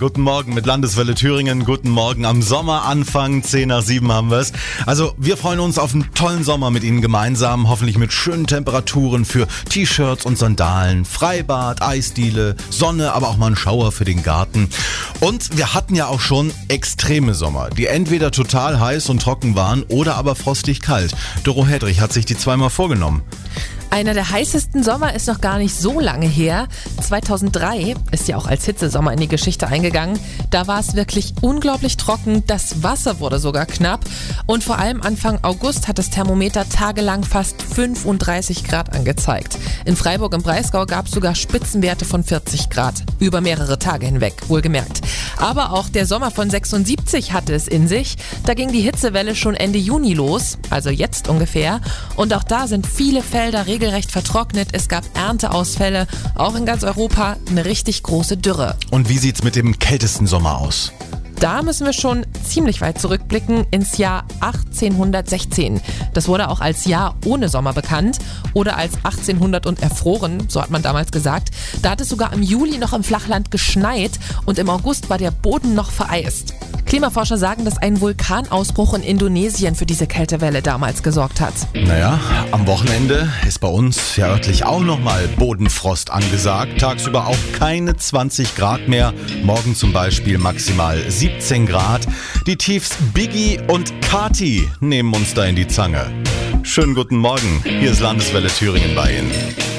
Guten Morgen mit Landeswelle Thüringen. Guten Morgen am Sommeranfang. 10 nach 7 haben wir es. Also wir freuen uns auf einen tollen Sommer mit Ihnen gemeinsam. Hoffentlich mit schönen Temperaturen für T-Shirts und Sandalen, Freibad, Eisdiele, Sonne, aber auch mal einen Schauer für den Garten. Und wir hatten ja auch schon extreme Sommer, die entweder total heiß und trocken waren oder aber frostig kalt. Doro Hedrich hat sich die zweimal vorgenommen. Einer der heißesten Sommer ist noch gar nicht so lange her. 2003 ist ja auch als Hitzesommer in die Geschichte eingegangen. Da war es wirklich unglaublich trocken. Das Wasser wurde sogar knapp. Und vor allem Anfang August hat das Thermometer tagelang fast 35 Grad angezeigt. In Freiburg im Breisgau gab es sogar Spitzenwerte von 40 Grad. Über mehrere Tage hinweg, wohlgemerkt. Aber auch der Sommer von 76 hatte es in sich. Da ging die Hitzewelle schon Ende Juni los, also jetzt ungefähr. Und auch da sind viele Felder regelmäßig regelrecht vertrocknet. Es gab Ernteausfälle, auch in ganz Europa eine richtig große Dürre. Und wie sieht's mit dem kältesten Sommer aus? Da müssen wir schon ziemlich weit zurückblicken ins Jahr 1816. Das wurde auch als Jahr ohne Sommer bekannt oder als 1800 und erfroren, so hat man damals gesagt. Da hat es sogar im Juli noch im Flachland geschneit und im August war der Boden noch vereist. Klimaforscher sagen, dass ein Vulkanausbruch in Indonesien für diese Kältewelle damals gesorgt hat. Naja, am Wochenende ist bei uns ja örtlich auch nochmal Bodenfrost angesagt. Tagsüber auch keine 20 Grad mehr. Morgen zum Beispiel maximal 17 Grad. Die Tiefs Biggie und Kati nehmen uns da in die Zange. Schönen guten Morgen. Hier ist Landeswelle Thüringen bei Ihnen.